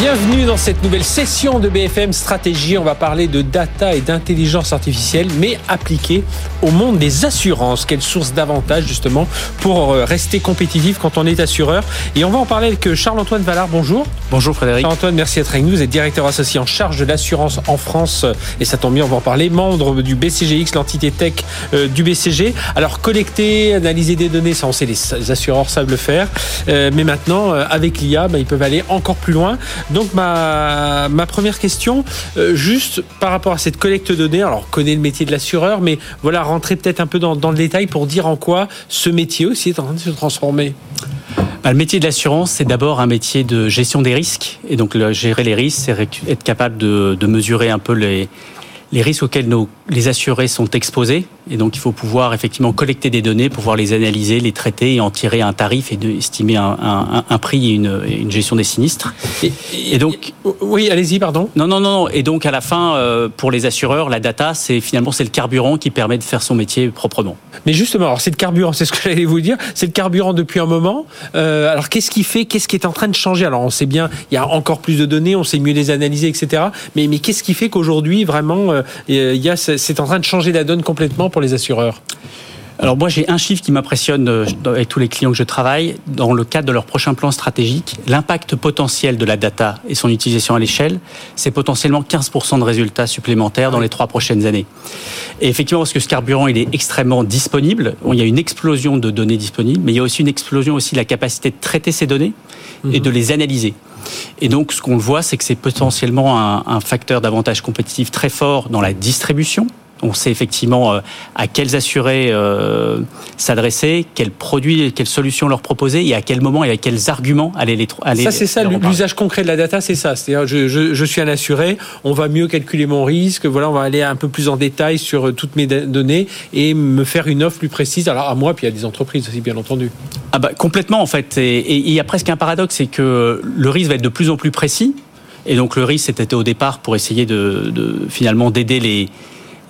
Bienvenue dans cette nouvelle session de BFM Stratégie. On va parler de data et d'intelligence artificielle, mais appliquée au monde des assurances. Quelle source d'avantage justement pour euh, rester compétitif quand on est assureur Et on va en parler avec euh, Charles-Antoine Vallard. Bonjour. Bonjour Frédéric. Charles-Antoine, merci d'être avec nous. Vous êtes directeur associé en charge de l'assurance en France et ça tombe bien, on va en parler. Membre du BCGX, l'entité tech euh, du BCG. Alors collecter, analyser des données, ça on sait, les assureurs savent le faire. mais maintenant, avec l'IA, bah, ils peuvent aller encore plus loin. Donc ma, ma première question, euh, juste par rapport à cette collecte de données, alors on connaît le métier de l'assureur, mais voilà, rentrer peut-être un peu dans, le détail pour dire en quoi ce métier aussi est en train de se transformer. Bah, le métier de l'assurance, c'est d'abord un métier de gestion des risques. Et donc, gérer les risques, c'est être capable de, de mesurer un peu les, les risques auxquels nos, les assurés sont exposés. Et donc, il faut pouvoir effectivement collecter des données, pouvoir les analyser, les traiter et en tirer un tarif et de, estimer un, un, un prix et une, une, gestion des sinistres. Et, et donc, oui, allez-y, pardon. Non, non, non. Et donc, à la fin, euh, pour les assureurs, la data, c'est finalement c'est le carburant qui permet de faire son métier proprement. Mais justement, alors c'est le carburant, c'est ce que j'allais vous dire. C'est le carburant depuis un moment. Euh, alors, qu'est-ce qui fait, qu'est-ce qui est en train de changer? Alors, on sait bien, il y a encore plus de données, on sait mieux les analyser, etc. Mais, mais qu'est-ce qui fait qu'aujourd'hui, vraiment, euh, il y a, c'est en train de changer la donne complètement pour les assureurs alors moi j'ai un chiffre qui m'impressionne euh, avec tous les clients que je travaille dans le cadre de leur prochain plan stratégique. L'impact potentiel de la data et son utilisation à l'échelle, c'est potentiellement 15% de résultats supplémentaires dans les trois prochaines années. Et effectivement parce que ce carburant il est extrêmement disponible, il y a une explosion de données disponibles, mais il y a aussi une explosion aussi de la capacité de traiter ces données et mhm. de les analyser. Et donc, ce qu'on voit, c'est que c'est potentiellement un, un facteur d'avantage compétitif très fort dans la distribution, on sait effectivement euh, à quels assurés euh, s'adresser, quels produits, quelles solutions leur proposer et à quel moment et à quels arguments aller les aller Ça, c'est ça, l'usage concret de la data, c'est ça. C'est-à-dire, je, je, je, suis un assuré, on va mieux calculer mon risque, voilà, on va aller un peu plus en détail sur euh, toutes mes données et me faire une offre plus précise. Alors, à moi, puis a des entreprises aussi, bien entendu. Ah bah, complètement, en fait. Et il y a presque un paradoxe, c'est que le risque va être de plus en plus précis. Et donc, le risque, c'était au départ pour essayer de, de finalement d'aider les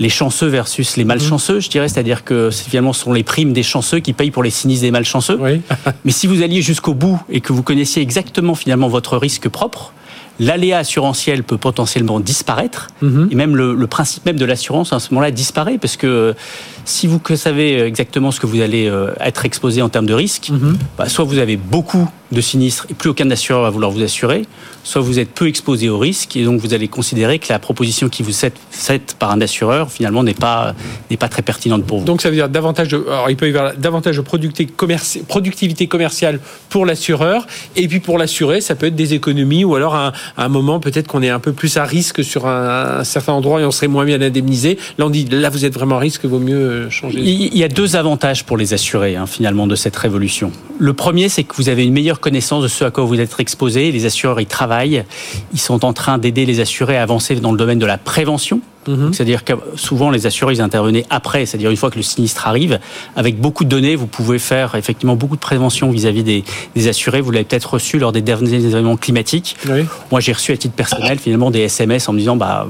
les chanceux versus les malchanceux, je dirais, c'est-à-dire que finalement ce sont les primes des chanceux qui payent pour les sinistres des malchanceux. Mais si vous alliez jusqu'au bout et que vous connaissiez exactement finalement votre risque propre, l'aléa assurantiel peut potentiellement disparaître, mhm. et même le, principe même de l'assurance à ce moment-là disparaît, parce que si vous savez exactement ce que vous allez euh, être exposé en termes de risque, mhm. bah, soit vous avez beaucoup de sinistres et plus aucun assureur va vouloir vous assurer, soit vous êtes peu exposé au risque et donc vous allez considérer que la proposition qui vous est faite par un assureur finalement n'est pas n'est pas très pertinente pour vous. Donc ça veut dire davantage de alors il peut y avoir davantage de productivité commerciale pour l'assureur et puis pour l'assuré ça peut être des économies ou alors à un, moment peut-être qu'on est un peu plus à risque sur un, certain endroit et on serait moins bien indemnisé. Là dit là vous êtes vraiment à risque, vaut mieux changer. Il y a deux avantages pour les assurés hein, finalement de cette révolution. Le premier c'est que vous avez une meilleure connaissance de ce à quoi vous êtes exposé. Les assureurs, ils travaillent. Ils sont en train d'aider les assurés à avancer dans le domaine de la prévention. Mhm. C'est-à-dire que souvent les assureurs ils intervenaient après, c'est-à-dire une fois que le sinistre arrive, avec beaucoup de données, vous pouvez faire effectivement beaucoup de prévention vis-à-vis des, des, assurés. Vous l'avez peut-être reçu lors des derniers événements climatiques. Moi j'ai reçu à titre personnel finalement des SMS en me disant bah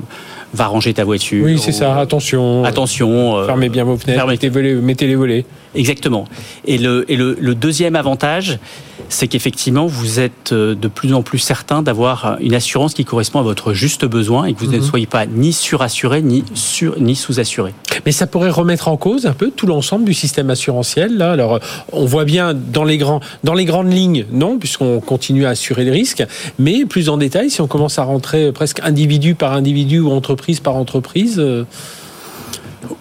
va ranger ta voiture. Oui, c'est ça. Attention. Attention. Euh, fermez bien vos fenêtres. Mettez, les volets. Exactement. Et le, et le, le deuxième avantage, c'est qu'effectivement, vous êtes euh, de plus en plus certain d'avoir une assurance qui correspond à votre juste besoin et que vous ne mhm. soyez pas ni surassuré ni, sur, ni sous-assuré. Mais ça pourrait remettre en cause un peu tout l'ensemble du système assurantiel. Là. Alors, on voit bien dans les, grands, dans les grandes lignes, non, puisqu'on continue à assurer les risques. Mais plus en détail, si on commence à rentrer presque individu par individu ou entreprise par entreprise. Euh,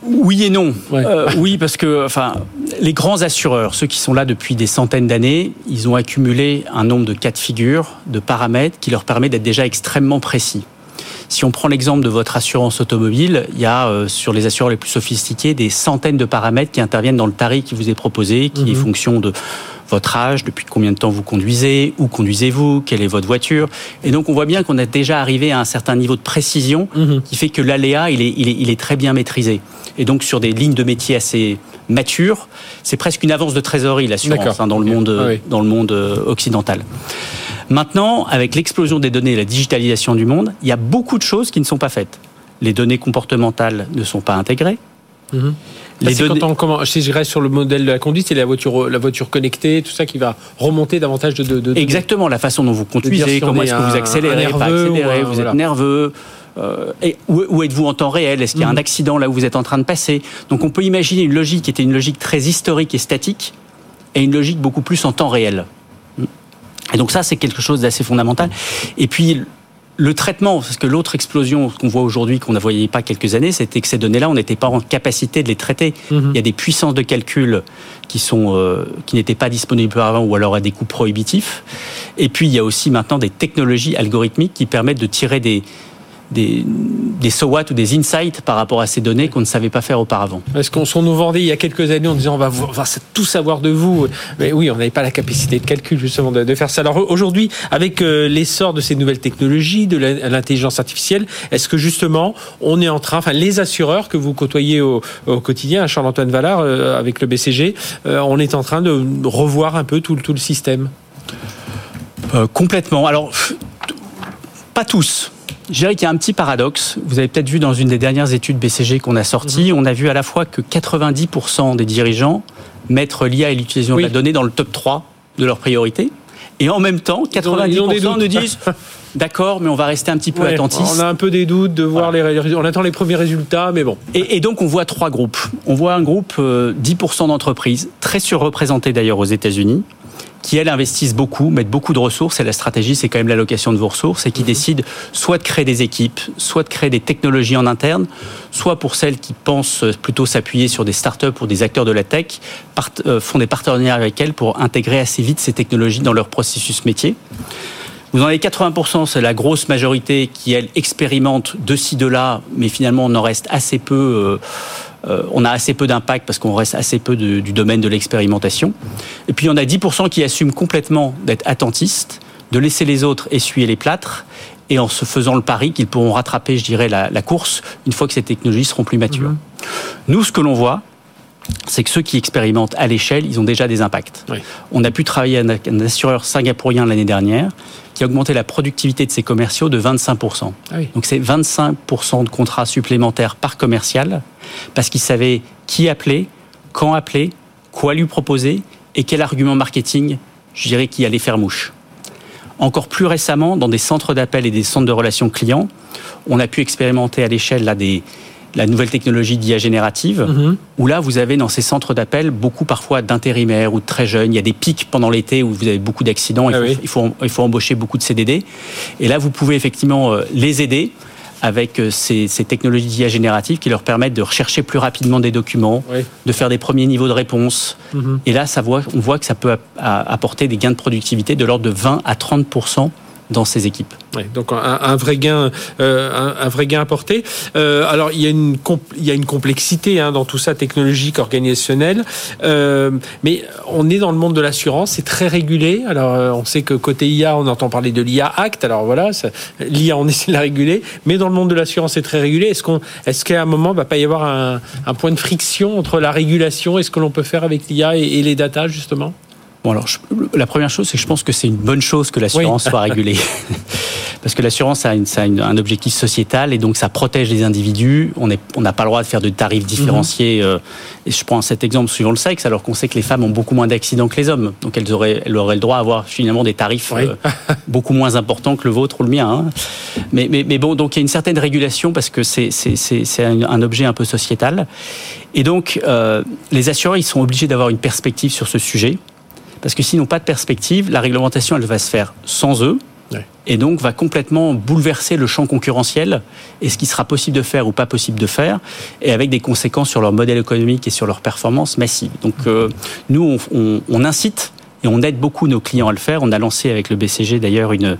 oui et non. Euh, oui, parce que enfin, les grands assureurs, ceux qui sont là depuis des centaines d'années, ils ont accumulé un nombre de cas de figure, de paramètres qui leur permet d'être déjà extrêmement précis. Si on prend l'exemple de votre assurance automobile, il y a euh, sur les assureurs les plus sophistiqués des centaines de paramètres qui interviennent dans le tarif qui vous est proposé, qui est mhm. fonction de votre âge, depuis combien de temps vous conduisez, où conduisez-vous, quelle est votre voiture. Et donc on voit bien qu'on est déjà arrivé à un certain niveau de précision mhm. qui fait que l'aléa, il est, il, est, il est très bien maîtrisé. Et donc sur des lignes de métier assez matures, c'est presque une avance de trésorerie l'assurance hein, dans, le monde, ah dans le monde euh, occidental. Maintenant, avec l'explosion des données et la digitalisation du monde, il y a beaucoup de choses qui ne sont pas faites. Les données comportementales ne sont pas intégrées Mhm. Les données... quand on, comment, si je reste sur le modèle de la conduite, c'est la voiture, la voiture connectée, tout ça qui va remonter davantage de. de, Exactement, la façon dont vous conduisez, comment est-ce que vous accélérez, pas accélérez, vous êtes nerveux. Euh, et où, êtes-vous en temps réel? Est-ce qu'il y a un mhm. accident là où vous êtes en train de passer? Donc on peut imaginer une logique qui était une logique très historique et statique et une logique beaucoup plus en temps réel. Et donc ça, c'est quelque chose d'assez fondamental. Et puis le traitement, parce que l'autre explosion qu'on voit aujourd'hui, qu'on ne voyait pas quelques années, c'était que ces données-là, on n'était pas en capacité de les traiter. Mhm. Il y a des puissances de calcul qui sont euh, qui n'étaient pas disponibles avant ou alors à des coûts prohibitifs. Et puis il y a aussi maintenant des technologies algorithmiques qui permettent de tirer des des, des SOAT ou des insights par rapport à ces données qu'on ne savait pas faire auparavant. Est-ce qu'on nous vendait il y a quelques années en disant on va, tout savoir de vous Mais oui, on n'avait pas la capacité de calcul justement de, faire ça. Alors aujourd'hui, avec euh, l'essor de ces nouvelles technologies, de l'intelligence artificielle, est-ce que justement on est en train, enfin les assureurs que vous côtoyez au, quotidien, Charles-Antoine Vallard euh, avec le BCG, euh, on est en train de revoir un peu tout, tout le système? Complètement. Alors, pas tous. Je dirais qu'il y a un petit paradoxe. Vous avez peut-être vu dans une des dernières études BCG qu'on a sorties, mhm. on a vu à la fois que 90% des dirigeants mettent l'IA et l'utilisation de la donnée dans le top 3 de leurs priorités. Et en même temps, 90% nous disent D'accord, mais on va rester un petit peu attentifs. On a un peu des doutes de voir les résultats. On attend les premiers résultats, mais bon. Et, donc, on voit trois groupes. On voit un groupe, 10% euh, d'entreprises, très surreprésenté d'ailleurs aux États-Unis, qui, elles, investissent beaucoup, mettent beaucoup de ressources, et la stratégie, c'est quand même l'allocation de vos ressources, et qui mhm. décident soit de créer des équipes, soit de créer des technologies en interne, soit pour celles qui pensent plutôt s'appuyer sur des startups ou des acteurs de la tech, euh, font des partenariats avec elles pour intégrer assez vite ces technologies dans leur processus métier. Vous en avez 80%, c'est la grosse majorité qui, elle, expérimente de ci, de là, mais finalement, on en reste assez peu. Euh, euh, on a assez peu d'impact parce qu'on reste assez peu du domaine de l'expérimentation. Et puis, on a 10% qui assument complètement d'être attentistes, de laisser les autres essuyer les plâtres et en se faisant le pari qu'ils pourront rattraper, je dirais, la, course une fois que ces technologies seront plus matures. Mhm. Nous, ce que l'on voit, c'est que ceux qui expérimentent à l'échelle, ils ont déjà des impacts. On a pu travailler avec un assureur singapourien l'année dernière qui a augmenté la productivité de ses commerciaux de 25%. Ah Donc c'est 25% de contrats supplémentaires par commercial parce qu'il savait qui appeler, quand appeler, quoi lui proposer et quel argument marketing, je dirais, qui allait faire mouche. Encore plus récemment, dans des centres d'appel et des centres de relations clients, on a pu expérimenter à l'échelle là des, la nouvelle technologie d'IA générative, mhm. où là, vous avez dans ces centres d'appel beaucoup parfois d'intérimaires ou de très jeunes. Il y a des pics pendant l'été où vous avez beaucoup d'accidents, il, ah il, faut, il faut embaucher beaucoup de CDD. Et là, vous pouvez effectivement euh, les aider avec euh, ces, technologies d'IA générative qui leur permettent de rechercher plus rapidement des documents, de faire des premiers niveaux de réponse. Mhm. Et là, ça voit, on voit que ça peut apporter des gains de productivité de l'ordre de 20 à 30 dans ces équipes. donc un, vrai gain, euh, un, vrai gain apporté. Euh, alors il y a une complexité hein, dans tout ça technologique, organisationnel, euh, mais on est dans le monde de l'assurance, c'est très régulé. Alors on sait que côté IA, on entend parler de l'IA Act. Alors voilà, l'IA on essaie de la réguler, mais dans le monde de l'assurance c'est très régulé. Est-ce qu'à un moment il va pas y avoir un, point de friction entre la régulation et ce que l'on peut faire avec l'IA et, et les datas justement? Bon, alors, la première chose, c'est que je pense que c'est une bonne chose que l'assurance soit régulée. Parce que l'assurance a, un objectif sociétal et donc ça protège les individus. On n'a on pas le droit de faire de tarifs différenciés. Mhm. Euh, et je prends cet exemple suivant le sexe, alors qu'on sait que les femmes ont beaucoup moins d'accidents que les hommes. Donc elles auraient, elles auraient le droit à avoir finalement des tarifs euh, beaucoup moins importants que le vôtre ou le mien. Hein. Mais, mais, mais, bon, donc il y a une certaine régulation parce que c'est un, objet un peu sociétal. Et donc, euh, les assureurs, ils sont obligés d'avoir une perspective sur ce sujet parce que s'ils n'ont pas de perspective, la réglementation, elle va se faire sans eux, et donc va complètement bouleverser le champ concurrentiel et ce qui sera possible de faire ou pas possible de faire, et avec des conséquences sur leur modèle économique et sur leur performance massive. Donc euh, nous, on, on, incite et on aide beaucoup nos clients à le faire. On a lancé avec le BCG d'ailleurs une,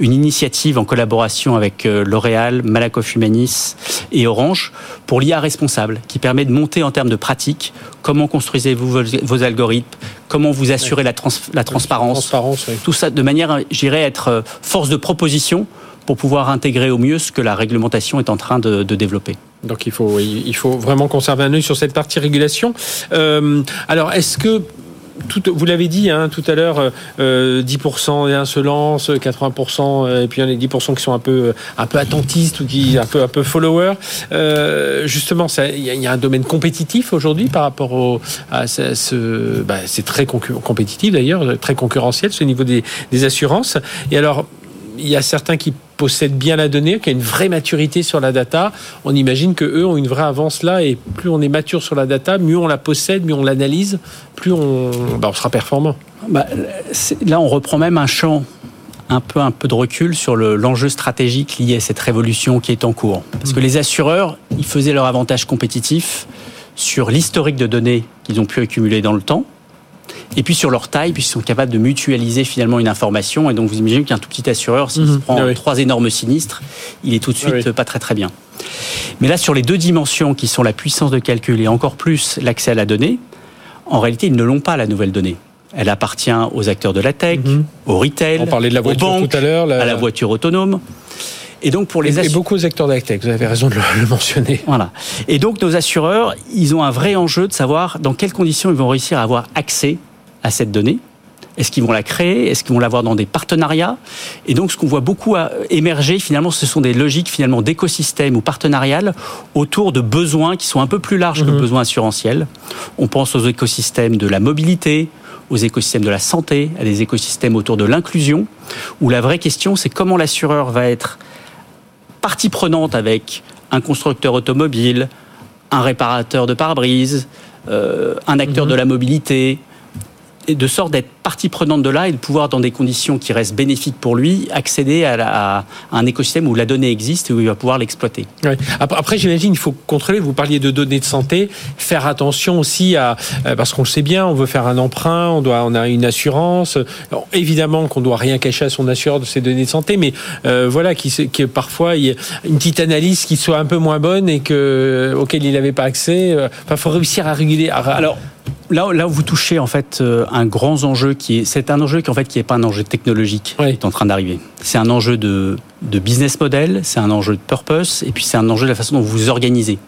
une initiative en collaboration avec euh, L'Oréal, Malakoff Humanis et Orange pour l'IA responsable qui permet de monter en termes de pratique comment construisez-vous vos, algorithmes, comment vous assurez la, la transparence, transparence tout ça de manière, j'irais, être euh, force de proposition pour pouvoir intégrer au mieux ce que la réglementation est en train de, de développer. Donc il faut, il faut vraiment conserver un œil sur cette partie régulation. Euh, alors est-ce que vous l'avez dit hein, tout à l'heure, euh, 10% se lancent, 80%, et puis il y en a 10% qui sont un peu, un peu attentistes ou qui un peu, un peu followers. Euh, justement, il y, a un domaine compétitif aujourd'hui par rapport à ce, bah, c'est très compétitif d'ailleurs, très concurrentiel, ce niveau des assurances. Et alors, il y a certains qui possèdent bien la donnée, qui a une vraie maturité sur la data. On imagine que eux ont une vraie avance là, et plus on est mature sur la data, mieux on la possède, mieux on l'analyse, plus on, bah, on, sera performant. Bah, là, on reprend même un champ un peu, un peu de recul sur l'enjeu stratégique lié à cette révolution qui est en cours. Parce que les assureurs, ils faisaient leur avantage compétitif sur l'historique de données qu'ils ont pu accumuler dans le temps, et puis sur leur taille, puisqu'ils sont capables de mutualiser finalement une information. Et donc vous imaginez qu'un tout petit assureur, s'il se mhm. prend ah trois énormes sinistres, il est tout de ah suite pas très très bien. Mais là, sur les deux dimensions qui sont la puissance de calcul et encore plus l'accès à la donnée, en réalité, ils ne l'ont pas la nouvelle donnée. Elle appartient aux acteurs de la tech, mhm. au retail, On parlait de la voiture aux banques, tout à l'heure, à la voiture autonome. Et donc pour les et, beaucoup aux acteurs de la tech, vous avez raison de le, mentionner. Voilà. Et donc nos assureurs, ils ont un vrai enjeu de savoir dans quelles conditions ils vont réussir à avoir accès à cette donnée est-ce qu'ils vont la créer? Est-ce qu'ils vont l'avoir dans des partenariats? Et donc, ce qu'on voit beaucoup émerger, finalement, ce sont des logiques finalement d'écosystèmes ou partenariales autour de besoins qui sont un peu plus larges que le mhm. besoin assurantiel. On pense aux écosystèmes de la mobilité, aux écosystèmes de la santé, à des écosystèmes autour de l'inclusion, où la vraie question, c'est comment l'assureur va être partie prenante avec un constructeur automobile, un réparateur de pare-brise, euh, un acteur mhm. de la mobilité, de sorte d'être partie prenante de là et de pouvoir, dans des conditions qui restent bénéfiques pour lui, accéder à, un écosystème où la donnée existe et où il va pouvoir l'exploiter. Après, j'imagine, il faut contrôler. Vous parliez de données de santé, faire attention aussi à euh, parce qu'on le sait bien, on veut faire un emprunt, on doit, on a une assurance. évidemment qu'on doit rien cacher à son assureur de ses données de santé, mais euh, voilà, qui, qui parfois il y a une petite analyse qui soit un peu moins bonne et que auquel il n'avait pas accès. Euh, enfin, faut réussir à réguler. Alors là, là où vous touchez en fait un grand enjeu qui est, c'est un enjeu qui en fait qui n'est pas un enjeu technologique qui est en train d'arriver. C'est un enjeu de, de business model, c'est un enjeu de purpose, et puis c'est un enjeu de la façon dont vous vous organisez.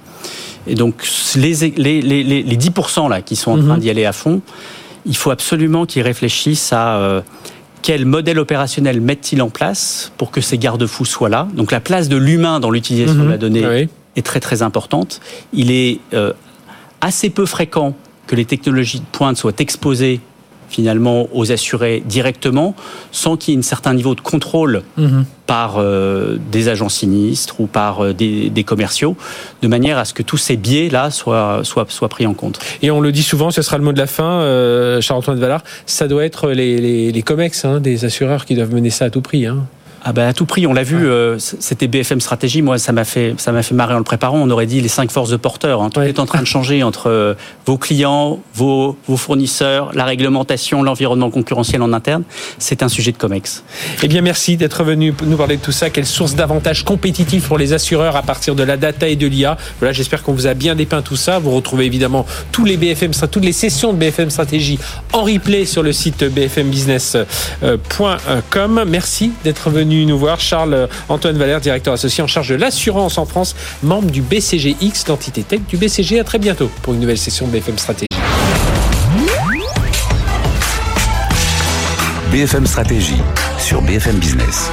Et donc les, les, les, les 10% là qui sont en train mhm. d'y aller à fond, il faut absolument qu'ils réfléchissent à euh, quel modèle opérationnel mettent-ils en place pour que ces garde-fous soient là. Donc la place de l'humain dans l'utilisation de la mhm. donnée est très très importante. Il est euh, assez peu fréquent que les technologies de pointe soient exposées finalement aux assurés directement, sans qu'il y ait un certain niveau de contrôle mhm. par euh, des agents sinistres ou par euh, des, commerciaux, de manière à ce que tous ces biais-là soient, soient, soient, pris en compte. Et on le dit souvent, ce sera le mot de la fin, euh, Charles-Antoine Vallard, ça doit être les, les, COMEX hein, des assureurs qui doivent mener ça à tout prix. Hein. Ah ben à tout prix, on l'a vu, euh, c'était BFM Stratégie. Moi, ça m'a fait, ça m'a fait marrer en le préparant. On aurait dit les cinq forces de porteurs. Hein. Tout est en train de changer entre euh, vos clients, vos, vos fournisseurs, la réglementation, l'environnement concurrentiel en interne. C'est un sujet de Comex. Eh bien, merci d'être venu nous parler de tout ça. Quelle source d'avantages compétitifs pour les assureurs à partir de la data et de l'IA. Voilà, j'espère qu'on vous a bien dépeint tout ça. Vous retrouvez évidemment tous les BFM, toutes les sessions de BFM Stratégie en replay sur le site bfmbusiness.com. Merci d'être nous voir. Charles Antoine Valère, directeur associé en charge de l'assurance en France, membre du BCGX, l'entité tech du BCG. À très bientôt pour une nouvelle session de BFM Stratégie. BFM Stratégie sur BFM Business.